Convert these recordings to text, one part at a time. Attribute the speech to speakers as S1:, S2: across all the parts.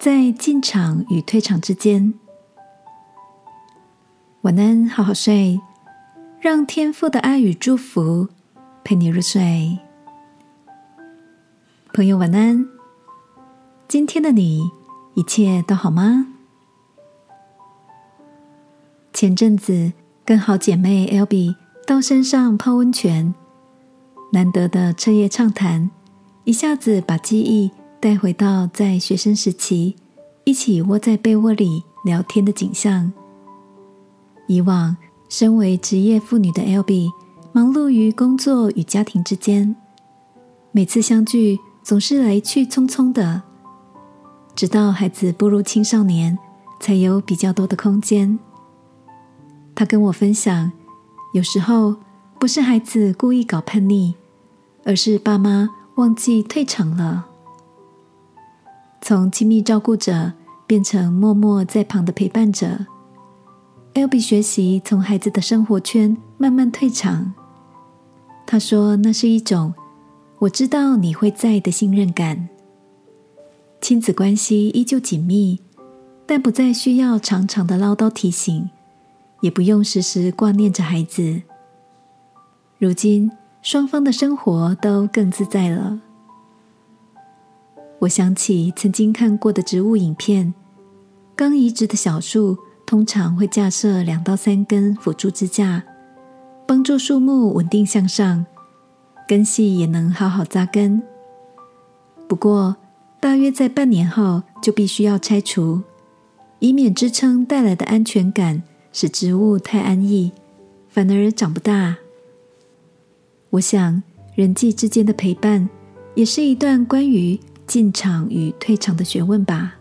S1: 在进场与退场之间，晚安，好好睡，让天父的爱与祝福陪你入睡。朋友，晚安。今天的你一切都好吗？前阵子跟好姐妹 L B 到山上泡温泉，难得的彻夜畅谈，一下子把记忆。带回到在学生时期一起窝在被窝里聊天的景象。以往身为职业妇女的 L B，忙碌于工作与家庭之间，每次相聚总是来去匆匆的。直到孩子步入青少年，才有比较多的空间。他跟我分享，有时候不是孩子故意搞叛逆，而是爸妈忘记退场了。从亲密照顾者变成默默在旁的陪伴者，L B 学习从孩子的生活圈慢慢退场。他说：“那是一种我知道你会在的信任感。亲子关系依旧紧密，但不再需要常常的唠叨提醒，也不用时时挂念着孩子。如今，双方的生活都更自在了。”我想起曾经看过的植物影片，刚移植的小树通常会架设两到三根辅助支架，帮助树木稳定向上，根系也能好好扎根。不过，大约在半年后就必须要拆除，以免支撑带来的安全感使植物太安逸，反而长不大。我想，人际之间的陪伴，也是一段关于。进场与退场的学问吧。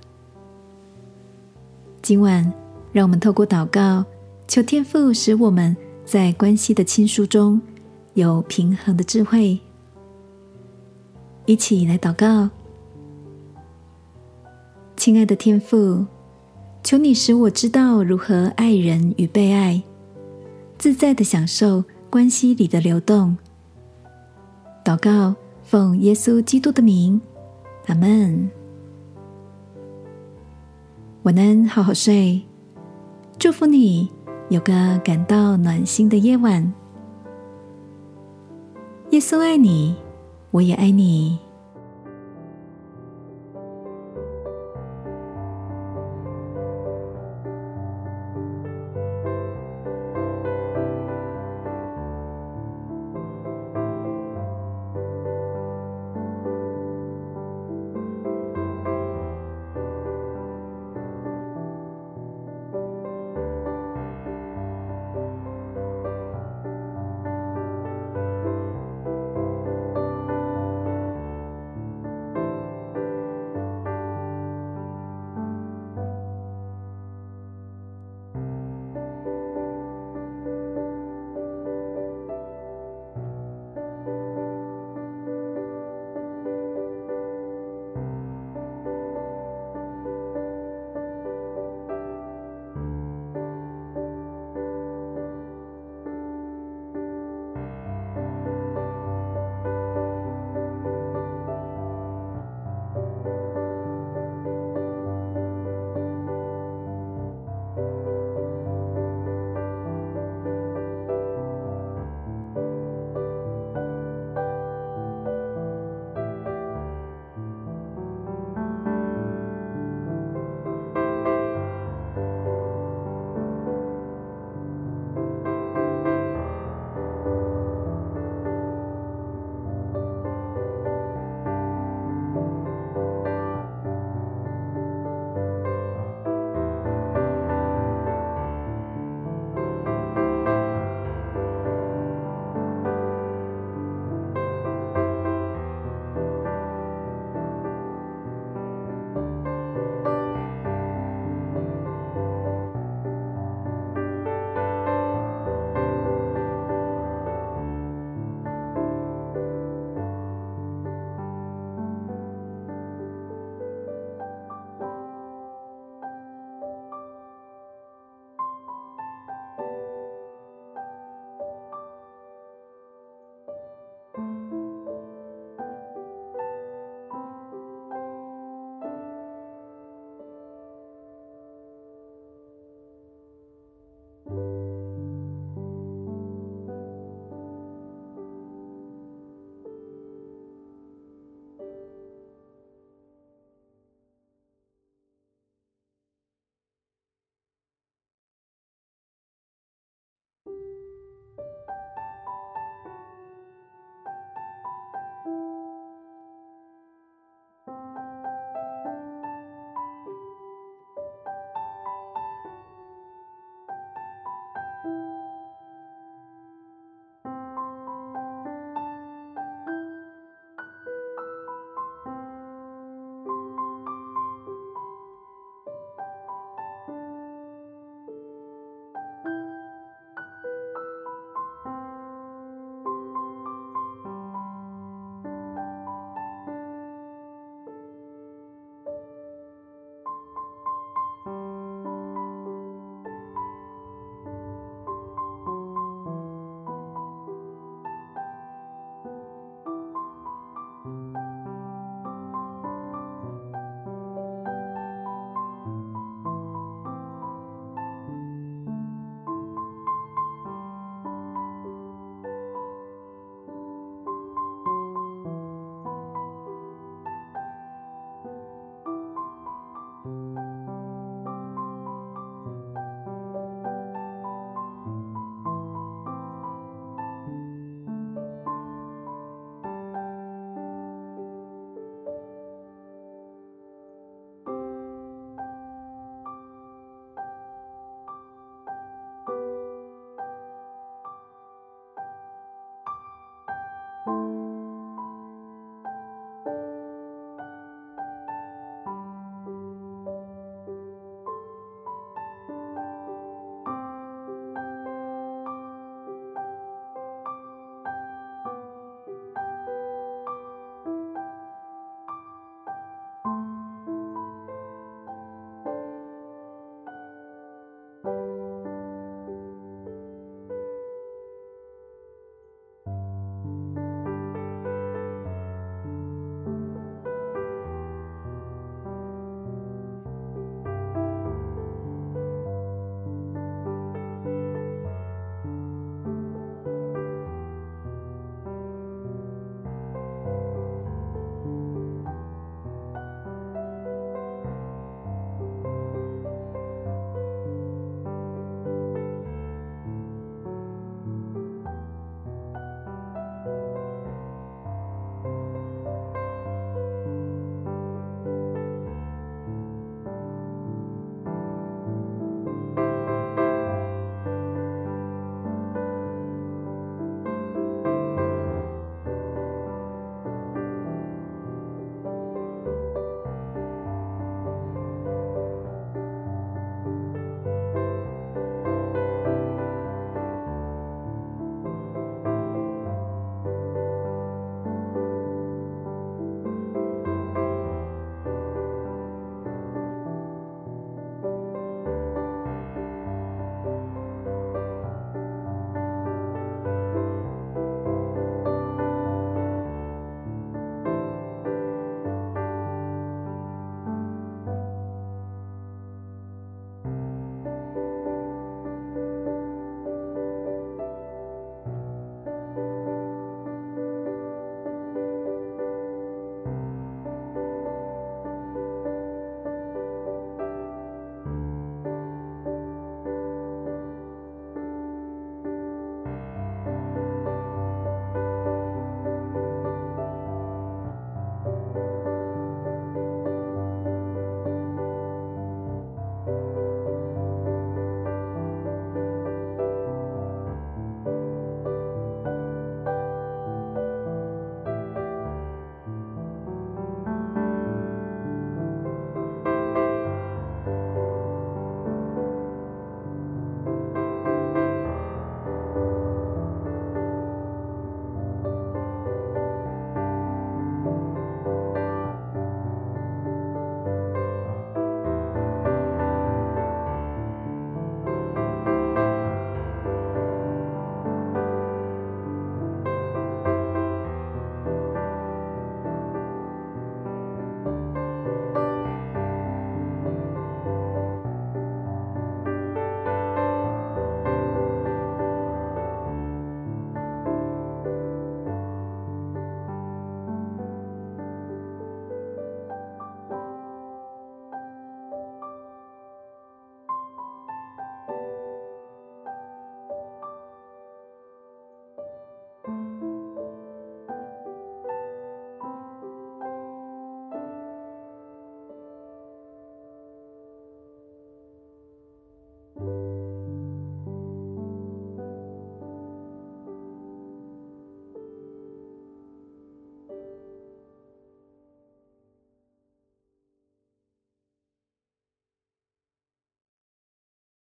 S1: 今晚，让我们透过祷告，求天父使我们在关系的亲疏中有平衡的智慧。一起来祷告，亲爱的天父，求你使我知道如何爱人与被爱，自在的享受关系里的流动。祷告，奉耶稣基督的名。阿门。晚安，好好睡。祝福你有个感到暖心的夜晚。耶稣爱你，我也爱你。